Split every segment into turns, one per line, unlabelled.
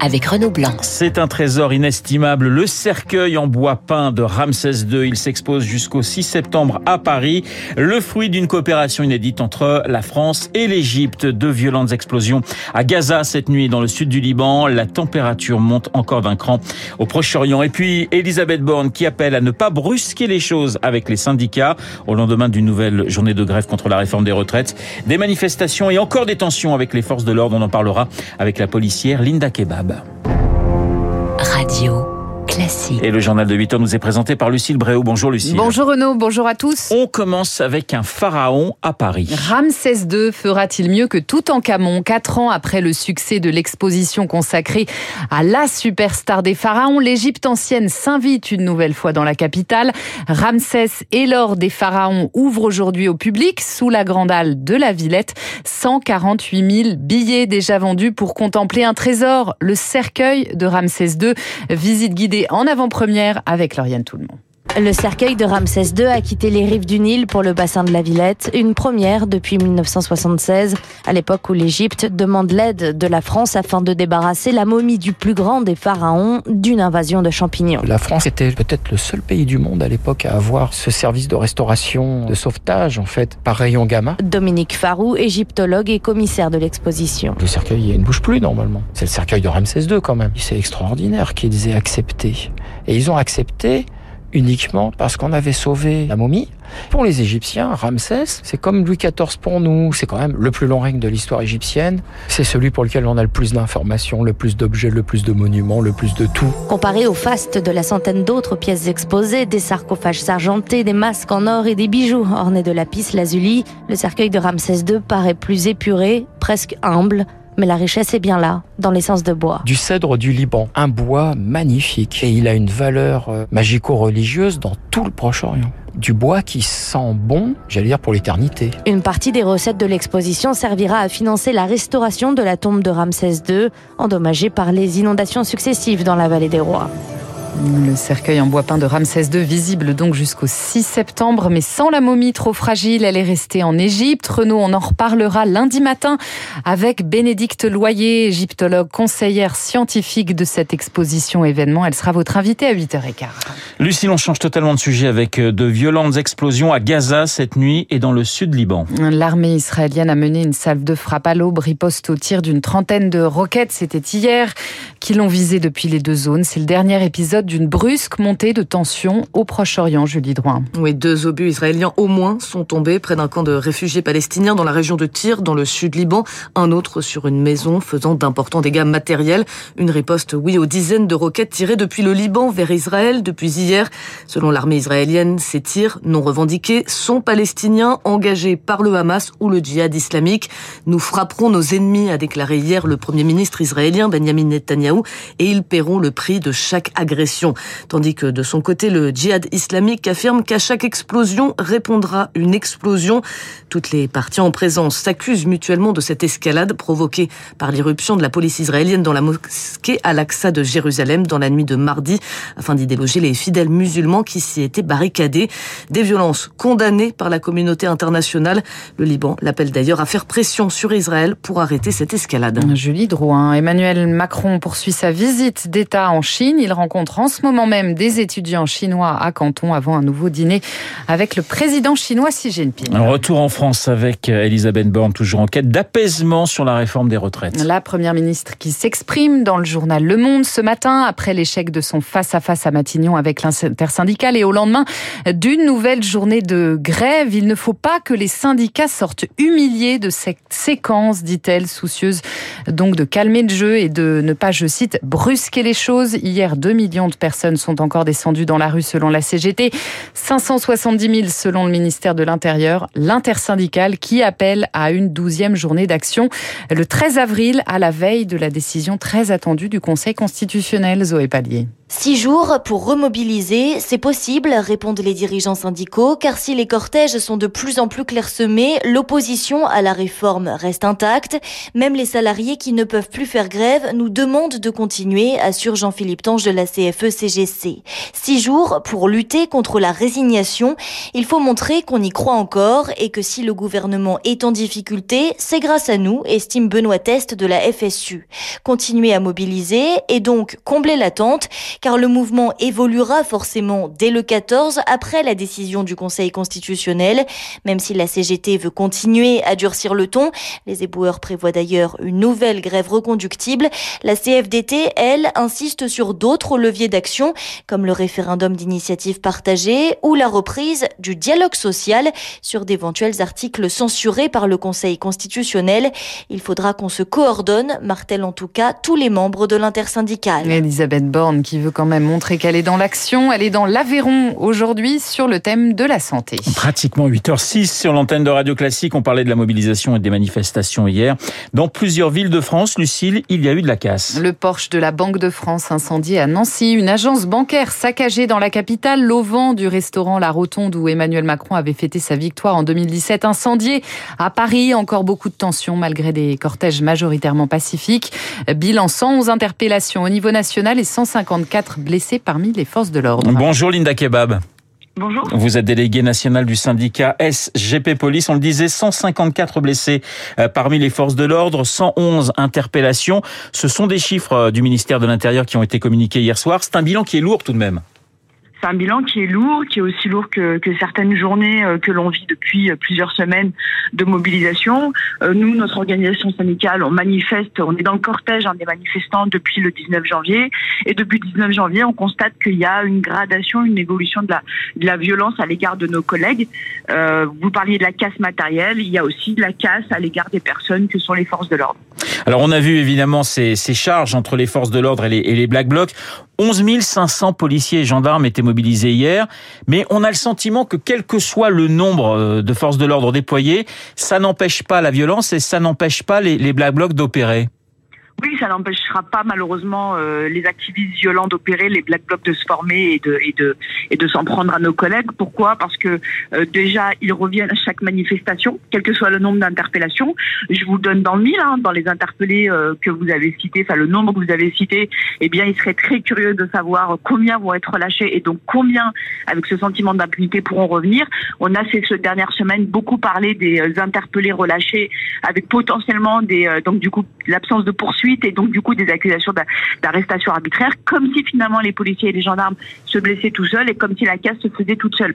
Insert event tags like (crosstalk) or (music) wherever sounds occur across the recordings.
avec Renaud Blanc.
C'est un trésor inestimable, le cercueil en bois peint de Ramsès II. Il s'expose jusqu'au 6 septembre à Paris. Le fruit d'une coopération inédite entre la France et l'Égypte. Deux violentes explosions à Gaza cette nuit dans le sud du Liban. La température monte encore d'un cran au Proche-Orient. Et puis Elisabeth Borne qui appelle à ne pas brusquer les choses avec les syndicats au lendemain d'une nouvelle journée de grève contre la réforme des retraites. Des manifestations et encore des tensions avec les forces de l'ordre. On en parlera avec la policière Linda Kebab.
Radio Classique.
Et le journal de 8 heures nous est présenté par Lucille Bréau. Bonjour Lucille.
Bonjour Renaud, bonjour à tous.
On commence avec un pharaon à Paris.
Ramsès II fera-t-il mieux que Toutankhamon Quatre ans après le succès de l'exposition consacrée à la superstar des pharaons, l'Égypte ancienne s'invite une nouvelle fois dans la capitale. Ramsès et l'or des pharaons ouvrent aujourd'hui au public sous la grande halle de la Villette. 148 000 billets déjà vendus pour contempler un trésor, le cercueil de Ramsès II. Visite guidée en avant-première avec Lauriane.
Le cercueil de Ramsès II a quitté les rives du Nil pour le bassin de la Villette, une première depuis 1976, à l'époque où l'Égypte demande l'aide de la France afin de débarrasser la momie du plus grand des pharaons d'une invasion de champignons.
La France était peut-être le seul pays du monde à l'époque à avoir ce service de restauration, de sauvetage en fait, par rayon gamma.
Dominique Farou, égyptologue et commissaire de l'exposition.
Le cercueil, il ne bouge plus normalement. C'est le cercueil de Ramsès II quand même. C'est extraordinaire qu'ils aient accepté. Et ils ont accepté uniquement parce qu'on avait sauvé la momie. Pour les Égyptiens, Ramsès, c'est comme Louis XIV pour nous. C'est quand même le plus long règne de l'histoire égyptienne. C'est celui pour lequel on a le plus d'informations, le plus d'objets, le plus de monuments, le plus de tout.
Comparé au faste de la centaine d'autres pièces exposées, des sarcophages sargentés, des masques en or et des bijoux ornés de lapis lazuli, le cercueil de Ramsès II paraît plus épuré, presque humble, mais la richesse est bien là, dans l'essence de bois.
Du cèdre du Liban, un bois magnifique. Et il a une valeur euh, magico-religieuse dans tout le Proche-Orient. Du bois qui sent bon, j'allais dire pour l'éternité.
Une partie des recettes de l'exposition servira à financer la restauration de la tombe de Ramsès II, endommagée par les inondations successives dans la vallée des rois.
Le cercueil en bois peint de Ramsès II visible donc jusqu'au 6 septembre, mais sans la momie trop fragile, elle est restée en Égypte. Renaud, on en reparlera lundi matin avec Bénédicte Loyer, égyptologue, conseillère scientifique de cette exposition événement. Elle sera votre invitée à 8h15.
Lucie, on change totalement de sujet avec euh, de violentes explosions à Gaza cette nuit et dans le sud Liban.
L'armée israélienne a mené une salve de frappe à l'aube, riposte au tir d'une trentaine de roquettes. C'était hier qui l'ont visé depuis les deux zones. C'est le dernier épisode d'une brusque montée de tension au Proche-Orient, Julie Drouin.
Oui, deux obus israéliens au moins sont tombés près d'un camp de réfugiés palestiniens dans la région de Tyr, dans le sud Liban. Un autre sur une maison faisant d'importants dégâts matériels. Une riposte, oui, aux dizaines de roquettes tirées depuis le Liban vers Israël depuis hier. Selon l'armée israélienne, ces tirs non revendiqués sont palestiniens engagés par le Hamas ou le djihad islamique. Nous frapperons nos ennemis, a déclaré hier le premier ministre israélien Benjamin Netanyahou, et ils paieront le prix de chaque agression. Tandis que de son côté, le djihad islamique affirme qu'à chaque explosion répondra une explosion. Toutes les parties en présence s'accusent mutuellement de cette escalade provoquée par l'irruption de la police israélienne dans la mosquée Al-Aqsa de Jérusalem dans la nuit de mardi afin d'y déloger les fidèles musulmans qui s'y étaient barricadés. Des violences condamnées par la communauté internationale. Le Liban l'appelle d'ailleurs à faire pression sur Israël pour arrêter cette escalade.
Julie Drouin, Emmanuel Macron poursuit sa visite d'État en Chine. Il rencontre en ce moment même des étudiants chinois à Canton avant un nouveau dîner avec le président chinois Xi Jinping.
Un retour en France avec Elisabeth Borne, toujours en quête d'apaisement sur la réforme des retraites.
La première ministre qui s'exprime dans le journal Le Monde ce matin après l'échec de son face-à-face à Matignon avec l'intersyndicale et au lendemain d'une nouvelle journée de grève. Il ne faut pas que les syndicats sortent humiliés de cette séquence, dit-elle, soucieuse donc de calmer le jeu et de ne pas, je cite, brusquer les choses. Hier, 2 millions personnes sont encore descendues dans la rue selon la CGT, 570 000 selon le ministère de l'Intérieur, l'intersyndicale qui appelle à une douzième journée d'action le 13 avril à la veille de la décision très attendue du Conseil constitutionnel, Zoé Pallier.
Six jours pour remobiliser, c'est possible, répondent les dirigeants syndicaux, car si les cortèges sont de plus en plus clairsemés, l'opposition à la réforme reste intacte. Même les salariés qui ne peuvent plus faire grève nous demandent de continuer, assure Jean-Philippe Tange de la CFE-CGC. Six jours pour lutter contre la résignation. Il faut montrer qu'on y croit encore et que si le gouvernement est en difficulté, c'est grâce à nous, estime Benoît Test de la FSU. Continuer à mobiliser et donc combler l'attente car le mouvement évoluera forcément dès le 14 après la décision du Conseil constitutionnel. Même si la CGT veut continuer à durcir le ton, les éboueurs prévoient d'ailleurs une nouvelle grève reconductible. La CFDT, elle, insiste sur d'autres leviers d'action, comme le référendum d'initiative partagée ou la reprise du dialogue social sur d'éventuels articles censurés par le Conseil constitutionnel. Il faudra qu'on se coordonne, martèle en tout cas tous les membres de l'intersyndicale.
Quand même montrer qu'elle est dans l'action. Elle est dans l'Aveyron aujourd'hui sur le thème de la santé.
Pratiquement 8h06 sur l'antenne de Radio Classique. On parlait de la mobilisation et des manifestations hier. Dans plusieurs villes de France, Lucille, il y a eu de la casse.
Le Porsche de la Banque de France incendié à Nancy. Une agence bancaire saccagée dans la capitale. L'auvent du restaurant La Rotonde où Emmanuel Macron avait fêté sa victoire en 2017 incendié. À Paris, encore beaucoup de tensions malgré des cortèges majoritairement pacifiques. Bilan 111 interpellations au niveau national et 154 blessés parmi les forces de l'ordre.
Bonjour Linda Kebab.
Bonjour.
Vous êtes délégué national du syndicat SGP Police. On le disait, 154 blessés euh, parmi les forces de l'ordre, 111 interpellations. Ce sont des chiffres euh, du ministère de l'Intérieur qui ont été communiqués hier soir. C'est un bilan qui est lourd tout de même
c'est un bilan qui est lourd, qui est aussi lourd que, que certaines journées euh, que l'on vit depuis euh, plusieurs semaines de mobilisation. Euh, nous, notre organisation syndicale, on manifeste, on est dans le cortège hein, des manifestants depuis le 19 janvier. Et depuis le 19 janvier, on constate qu'il y a une gradation, une évolution de la, de la violence à l'égard de nos collègues. Euh, vous parliez de la casse matérielle, il y a aussi de la casse à l'égard des personnes que sont les forces de l'ordre.
Alors on a vu évidemment ces, ces charges entre les forces de l'ordre et les, et les Black Blocs. 11 500 policiers et gendarmes étaient mobilisés hier, mais on a le sentiment que quel que soit le nombre euh, de forces de l'ordre déployées, ça n'empêche pas la violence et ça n'empêche pas les, les Black Blocs d'opérer.
Oui, ça n'empêchera pas malheureusement euh, les activistes violents d'opérer, les black blocs de se former et de s'en prendre à nos collègues. Pourquoi? Parce que euh, déjà ils reviennent à chaque manifestation, quel que soit le nombre d'interpellations. Je vous donne dans le mille, hein, dans les interpellés euh, que vous avez cités, enfin le nombre que vous avez cité. Eh bien, il serait très curieux de savoir combien vont être relâchés et donc combien, avec ce sentiment d'impunité, pourront revenir. On a ces, dernières semaines beaucoup parlé des interpellés relâchés, avec potentiellement des donc du coup l'absence de et donc du coup des accusations d'arrestation arbitraire, comme si finalement les policiers et les gendarmes se blessaient tout seuls et comme si la casse se faisait toute seule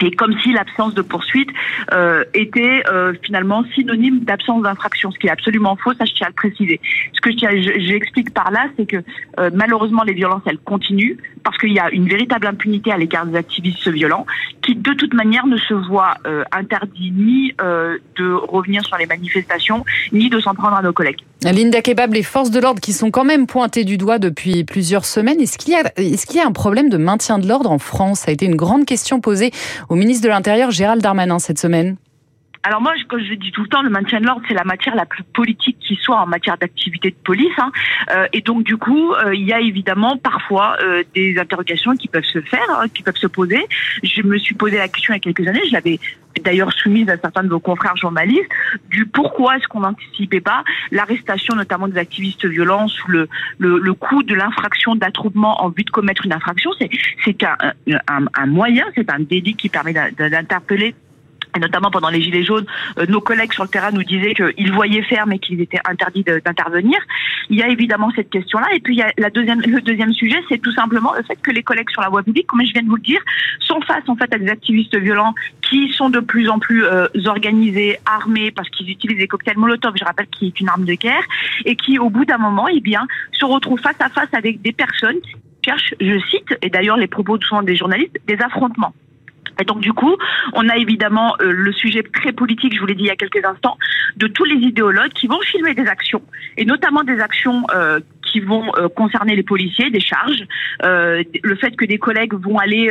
et comme si l'absence de poursuite euh, était euh, finalement synonyme d'absence d'infraction, ce qui est absolument faux, ça je tiens à le préciser. Ce que j'explique par là, c'est que euh, malheureusement les violences elles continuent parce qu'il y a une véritable impunité à l'égard des activistes violents qui de toute manière ne se voient interdits ni de revenir sur les manifestations ni de s'en prendre à nos collègues.
Linda Kebab, les forces de l'ordre qui sont quand même pointées du doigt depuis plusieurs semaines, est-ce qu'il y, a, est qu'il y a un problème de maintien de l'ordre en France? Ça a été une grande question posée au ministre de l'Intérieur Gérald Darmanin cette semaine.
Alors moi, comme je dis tout le temps, le maintien de l'ordre, c'est la matière la plus politique qui soit en matière d'activité de police. Hein. Euh, et donc du coup, euh, il y a évidemment parfois euh, des interrogations qui peuvent se faire, hein, qui peuvent se poser. Je me suis posé la question il y a quelques années, je l'avais d'ailleurs soumise à certains de vos confrères journalistes, du pourquoi est-ce qu'on n'anticipait pas l'arrestation notamment des activistes violents sous le, le, le coup de l'infraction d'attroupement en vue de commettre une infraction. C'est un, un, un moyen, c'est un délit qui permet d'interpeller et notamment pendant les Gilets jaunes, euh, nos collègues sur le terrain nous disaient qu'ils voyaient faire mais qu'ils étaient interdits d'intervenir. Il y a évidemment cette question-là. Et puis il y a deuxième, le deuxième sujet, c'est tout simplement le fait que les collègues sur la voie publique, comme je viens de vous le dire, sont face en fait à des activistes violents qui sont de plus en plus euh, organisés, armés, parce qu'ils utilisent des cocktails Molotov, je rappelle qui est une arme de guerre, et qui au bout d'un moment, eh bien, se retrouvent face à face avec des personnes qui cherchent, je cite, et d'ailleurs les propos souvent des journalistes, des affrontements. Et donc du coup, on a évidemment euh, le sujet très politique, je vous l'ai dit il y a quelques instants, de tous les idéologues qui vont filmer des actions, et notamment des actions euh, qui vont concerner les policiers, des charges, le fait que des collègues vont aller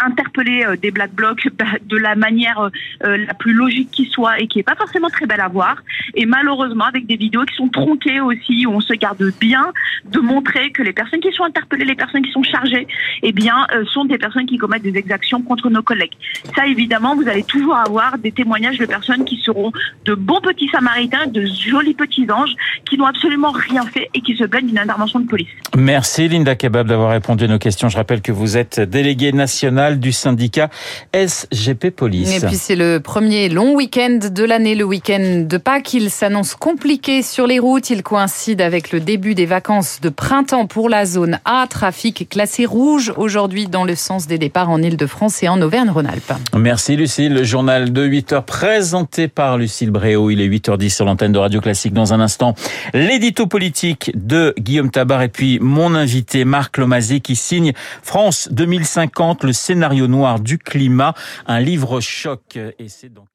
interpeller des black blocs (laughs) bah, de la manière la plus logique qui soit et qui est pas forcément très belle à voir. Et malheureusement, avec des vidéos qui sont tronquées aussi, où on se garde bien de montrer que les personnes qui sont interpellées, les personnes qui sont chargées, eh bien, sont des personnes qui commettent des exactions contre nos collègues. Ça, évidemment, vous allez toujours avoir des témoignages de personnes qui seront de bons petits samaritains, de jolis petits anges, qui n'ont absolument rien fait et qui se plaignent d'une intervention de police.
Merci Linda Kebab d'avoir répondu à nos questions. Je rappelle que vous êtes déléguée nationale du syndicat SGP Police.
Et puis c'est le premier long week-end de l'année, le week-end de Pâques. Il s'annonce compliqué sur les routes. Il coïncide avec le début des vacances de printemps pour la zone A. Trafic classé rouge aujourd'hui dans le sens des départs en Ile-de-France et en Auvergne-Rhône-Alpes.
Merci Lucille. Le journal de 8 heures présenté par Lucille Bréau. Il est 8h10 sur l'antenne de Radio Classique. Dans un instant, l'édito politique de Guillaume Tabar et puis mon invité Marc Lomazé qui signe France 2050, le scénario noir du climat, un livre choc. Et c'est donc